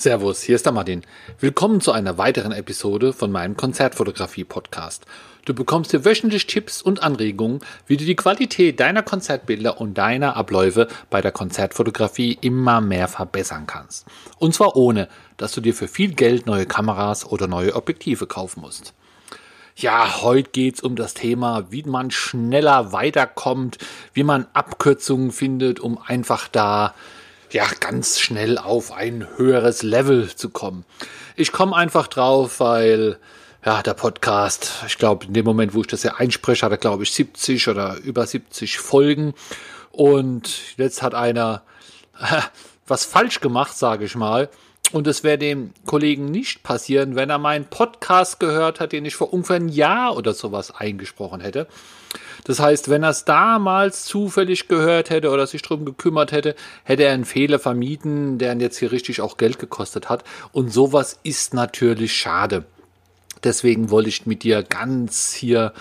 Servus, hier ist der Martin. Willkommen zu einer weiteren Episode von meinem Konzertfotografie-Podcast. Du bekommst hier wöchentlich Tipps und Anregungen, wie du die Qualität deiner Konzertbilder und deiner Abläufe bei der Konzertfotografie immer mehr verbessern kannst. Und zwar ohne, dass du dir für viel Geld neue Kameras oder neue Objektive kaufen musst. Ja, heute geht's um das Thema, wie man schneller weiterkommt, wie man Abkürzungen findet, um einfach da ja, ganz schnell auf ein höheres Level zu kommen. Ich komme einfach drauf, weil ja, der Podcast, ich glaube, in dem Moment, wo ich das ja einspreche, hat er, glaube ich, 70 oder über 70 Folgen. Und jetzt hat einer was falsch gemacht, sage ich mal. Und es wäre dem Kollegen nicht passieren, wenn er meinen Podcast gehört hat, den ich vor ungefähr ein Jahr oder sowas eingesprochen hätte. Das heißt, wenn er es damals zufällig gehört hätte oder sich drum gekümmert hätte, hätte er einen Fehler vermieden, der ihn jetzt hier richtig auch Geld gekostet hat. Und sowas ist natürlich schade. Deswegen wollte ich mit dir ganz hier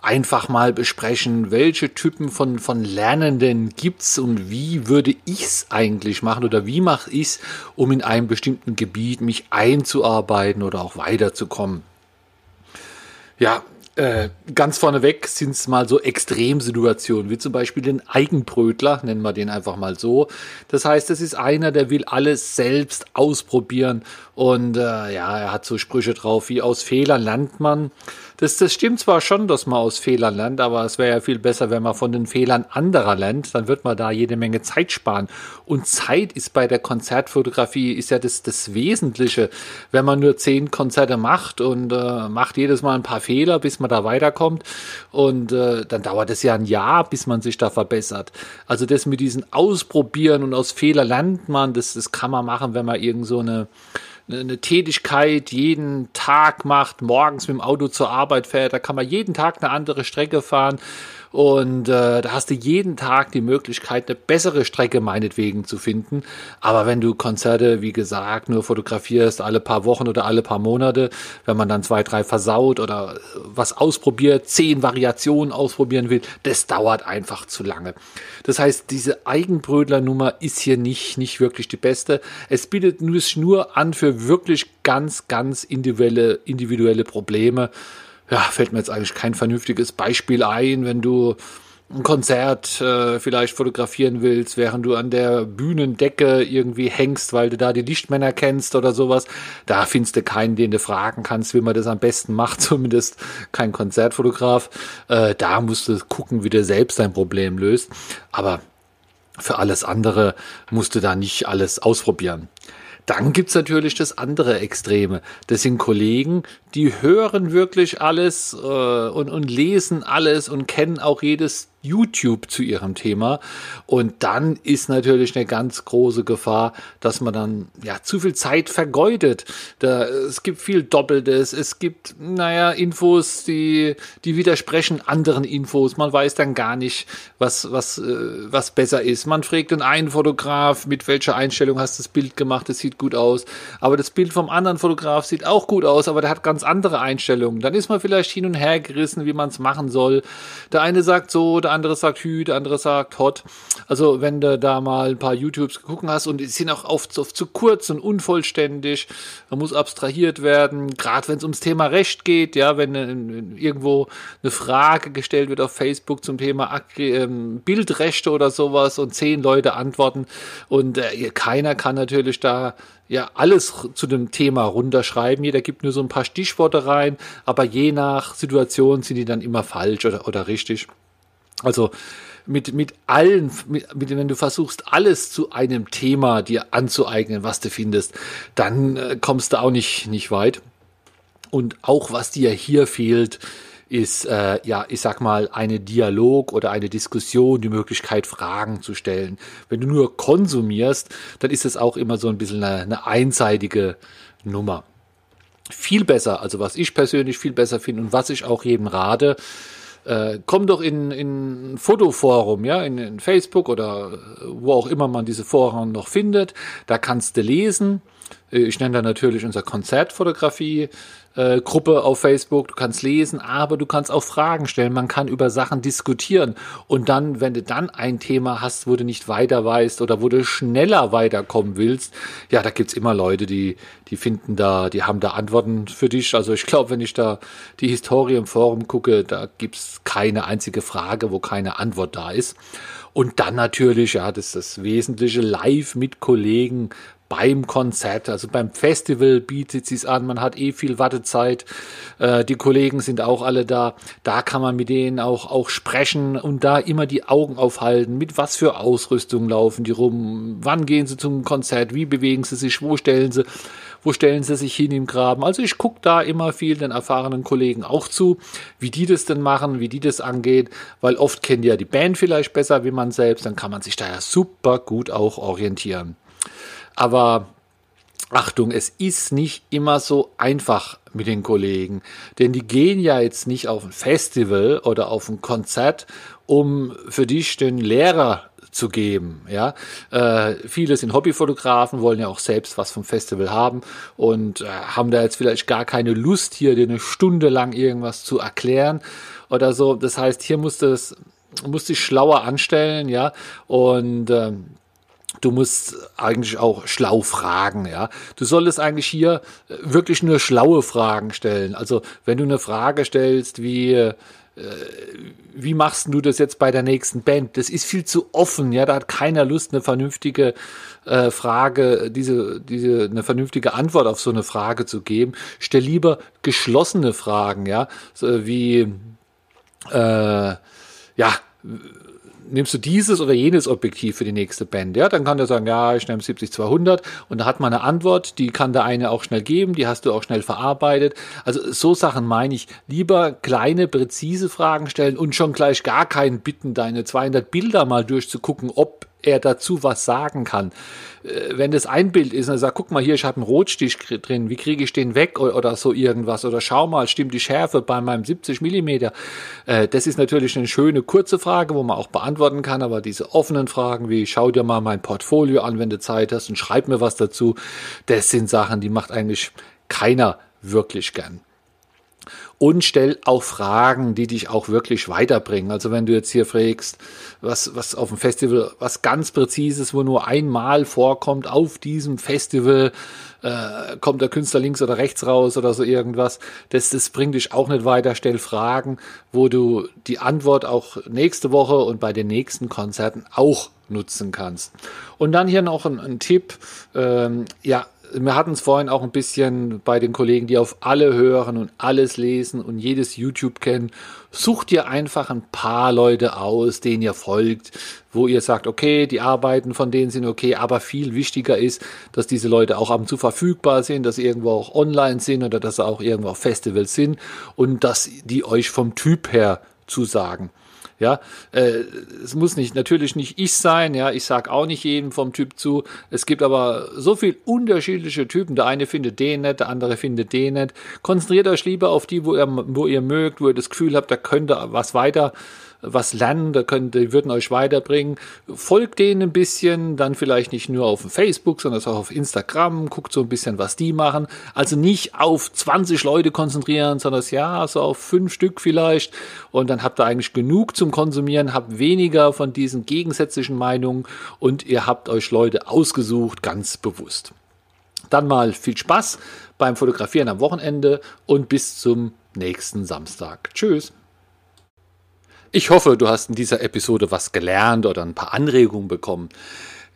einfach mal besprechen, welche Typen von, von Lernenden gibt's und wie würde ich's eigentlich machen oder wie mache ich's, um in einem bestimmten Gebiet mich einzuarbeiten oder auch weiterzukommen. Ja, äh, ganz vorneweg sind es mal so Extremsituationen, wie zum Beispiel den Eigenbrötler, nennen wir den einfach mal so. Das heißt, es ist einer, der will alles selbst ausprobieren und äh, ja, er hat so Sprüche drauf wie aus Fehlern lernt man. Das, das stimmt zwar schon, dass man aus Fehlern lernt, aber es wäre ja viel besser, wenn man von den Fehlern anderer lernt. Dann wird man da jede Menge Zeit sparen. Und Zeit ist bei der Konzertfotografie ist ja das, das Wesentliche. Wenn man nur zehn Konzerte macht und äh, macht jedes Mal ein paar Fehler, bis man da weiterkommt. Und äh, dann dauert es ja ein Jahr, bis man sich da verbessert. Also das mit diesen Ausprobieren und aus Fehler lernt man, das, das kann man machen, wenn man irgend so eine eine Tätigkeit jeden Tag macht, morgens mit dem Auto zur Arbeit fährt, da kann man jeden Tag eine andere Strecke fahren und äh, da hast du jeden Tag die Möglichkeit, eine bessere Strecke meinetwegen zu finden. Aber wenn du Konzerte, wie gesagt, nur fotografierst alle paar Wochen oder alle paar Monate, wenn man dann zwei, drei versaut oder was ausprobiert, zehn Variationen ausprobieren will, das dauert einfach zu lange. Das heißt, diese Eigenbrötler-Nummer ist hier nicht, nicht wirklich die beste. Es bietet nur an für wirklich ganz, ganz individuelle, individuelle Probleme ja, fällt mir jetzt eigentlich kein vernünftiges Beispiel ein, wenn du ein Konzert äh, vielleicht fotografieren willst, während du an der Bühnendecke irgendwie hängst, weil du da die Lichtmänner kennst oder sowas. Da findest du keinen, den du fragen kannst, wie man das am besten macht, zumindest kein Konzertfotograf. Äh, da musst du gucken, wie du selbst dein Problem löst. Aber für alles andere musst du da nicht alles ausprobieren. Dann gibt's natürlich das andere Extreme. Das sind Kollegen, die hören wirklich alles äh, und, und lesen alles und kennen auch jedes YouTube zu ihrem Thema. Und dann ist natürlich eine ganz große Gefahr, dass man dann ja zu viel Zeit vergeudet. Da, es gibt viel Doppeltes, es gibt, naja, Infos, die, die widersprechen anderen Infos. Man weiß dann gar nicht, was, was, äh, was besser ist. Man fragt den einen Fotograf, mit welcher Einstellung hast du das Bild gemacht, das sieht gut aus. Aber das Bild vom anderen Fotograf sieht auch gut aus, aber der hat ganz andere Einstellungen. Dann ist man vielleicht hin und her gerissen, wie man es machen soll. Der eine sagt so, der der andere sagt Hü, der andere sagt Hot. Also wenn du da mal ein paar YouTubes geguckt hast und die sind auch oft, oft zu kurz und unvollständig, da muss abstrahiert werden, gerade wenn es ums Thema Recht geht, ja, wenn irgendwo eine Frage gestellt wird auf Facebook zum Thema ähm, Bildrechte oder sowas und zehn Leute antworten und äh, keiner kann natürlich da ja alles zu dem Thema runterschreiben. Jeder gibt nur so ein paar Stichworte rein, aber je nach Situation sind die dann immer falsch oder, oder richtig. Also mit, mit allen, mit, mit, wenn du versuchst, alles zu einem Thema dir anzueignen, was du findest, dann äh, kommst du auch nicht, nicht weit. Und auch was dir hier fehlt, ist, äh, ja, ich sag mal, eine Dialog oder eine Diskussion, die Möglichkeit, Fragen zu stellen. Wenn du nur konsumierst, dann ist es auch immer so ein bisschen eine, eine einseitige Nummer. Viel besser, also was ich persönlich viel besser finde und was ich auch jedem rate, äh, komm doch in, in ein Fotoforum, ja, in, in Facebook oder wo auch immer man diese Foren noch findet. Da kannst du lesen. Ich nenne da natürlich unser Konzertfotografie äh, auf Facebook, du kannst lesen, aber du kannst auch Fragen stellen, man kann über Sachen diskutieren und dann, wenn du dann ein Thema hast, wo du nicht weiter weißt oder wo du schneller weiterkommen willst, ja, da gibt's immer Leute, die, die finden da, die haben da Antworten für dich. Also ich glaube, wenn ich da die Historie im Forum gucke, da gibt's keine einzige Frage, wo keine Antwort da ist. Und dann natürlich, ja, das ist das Wesentliche, live mit Kollegen beim Konzert, also beim Festival bietet sie es an, man hat eh viel Wartezeit, äh, die Kollegen sind auch alle da, da kann man mit denen auch, auch sprechen und da immer die Augen aufhalten, mit was für Ausrüstung laufen die rum, wann gehen sie zum Konzert, wie bewegen sie sich, wo stellen sie, wo stellen sie sich hin im Graben. Also ich gucke da immer viel den erfahrenen Kollegen auch zu, wie die das denn machen, wie die das angeht, weil oft kennt ja die Band vielleicht besser wie man selbst, dann kann man sich da ja super gut auch orientieren. Aber Achtung, es ist nicht immer so einfach mit den Kollegen, denn die gehen ja jetzt nicht auf ein Festival oder auf ein Konzert, um für dich den Lehrer zu geben. Ja, äh, viele sind Hobbyfotografen, wollen ja auch selbst was vom Festival haben und äh, haben da jetzt vielleicht gar keine Lust, hier dir eine Stunde lang irgendwas zu erklären oder so. Das heißt, hier musst du es musst dich schlauer anstellen, ja, und ähm, Du musst eigentlich auch schlau fragen, ja. Du solltest eigentlich hier äh, wirklich nur schlaue Fragen stellen. Also, wenn du eine Frage stellst wie, äh, wie machst du das jetzt bei der nächsten Band? Das ist viel zu offen, ja. Da hat keiner Lust, eine vernünftige äh, Frage, diese, diese, eine vernünftige Antwort auf so eine Frage zu geben. Stell lieber geschlossene Fragen, ja. So, wie, äh, ja, nimmst du dieses oder jenes Objektiv für die nächste Band? Ja, dann kann der sagen, ja, ich nehme 70-200 und da hat man eine Antwort, die kann der eine auch schnell geben, die hast du auch schnell verarbeitet. Also so Sachen meine ich. Lieber kleine, präzise Fragen stellen und schon gleich gar keinen bitten, deine 200 Bilder mal durchzugucken, ob er dazu was sagen kann. Äh, wenn das ein Bild ist und er sagt, guck mal hier, ich habe einen Rotstich drin, wie kriege ich den weg oder so irgendwas oder schau mal, stimmt die Schärfe bei meinem 70 Millimeter? Äh, das ist natürlich eine schöne kurze Frage, wo man auch beantworten kann, aber diese offenen Fragen wie schau dir mal mein Portfolio an, wenn du Zeit hast und schreib mir was dazu, das sind Sachen, die macht eigentlich keiner wirklich gern und stell auch Fragen, die dich auch wirklich weiterbringen. Also wenn du jetzt hier fragst, was, was auf dem Festival, was ganz präzises, wo nur einmal vorkommt, auf diesem Festival äh, kommt der Künstler links oder rechts raus oder so irgendwas, das, das bringt dich auch nicht weiter. Stell Fragen, wo du die Antwort auch nächste Woche und bei den nächsten Konzerten auch nutzen kannst. Und dann hier noch ein, ein Tipp, ähm, ja, wir hatten es vorhin auch ein bisschen bei den Kollegen, die auf alle hören und alles lesen und jedes YouTube kennen. Sucht ihr einfach ein paar Leute aus, denen ihr folgt, wo ihr sagt, okay, die Arbeiten von denen sind okay, aber viel wichtiger ist, dass diese Leute auch ab und zu verfügbar sind, dass sie irgendwo auch online sind oder dass sie auch irgendwo auf Festivals sind und dass die euch vom Typ her zusagen. Ja, äh, es muss nicht natürlich nicht ich sein. Ja, ich sag auch nicht jedem vom Typ zu. Es gibt aber so viel unterschiedliche Typen. Der eine findet den nett, der andere findet den nett. Konzentriert euch lieber auf die, wo ihr, wo ihr mögt, wo ihr das Gefühl habt, da könnte was weiter was lernen, da können, die würden euch weiterbringen. Folgt denen ein bisschen, dann vielleicht nicht nur auf Facebook, sondern auch auf Instagram, guckt so ein bisschen, was die machen. Also nicht auf 20 Leute konzentrieren, sondern ja, so auf fünf Stück vielleicht. Und dann habt ihr eigentlich genug zum Konsumieren, habt weniger von diesen gegensätzlichen Meinungen und ihr habt euch Leute ausgesucht, ganz bewusst. Dann mal viel Spaß beim Fotografieren am Wochenende und bis zum nächsten Samstag. Tschüss. Ich hoffe, du hast in dieser Episode was gelernt oder ein paar Anregungen bekommen.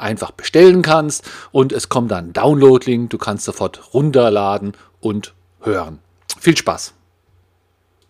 einfach bestellen kannst. Und es kommt dann Download-Link, du kannst sofort runterladen und hören. Viel Spaß!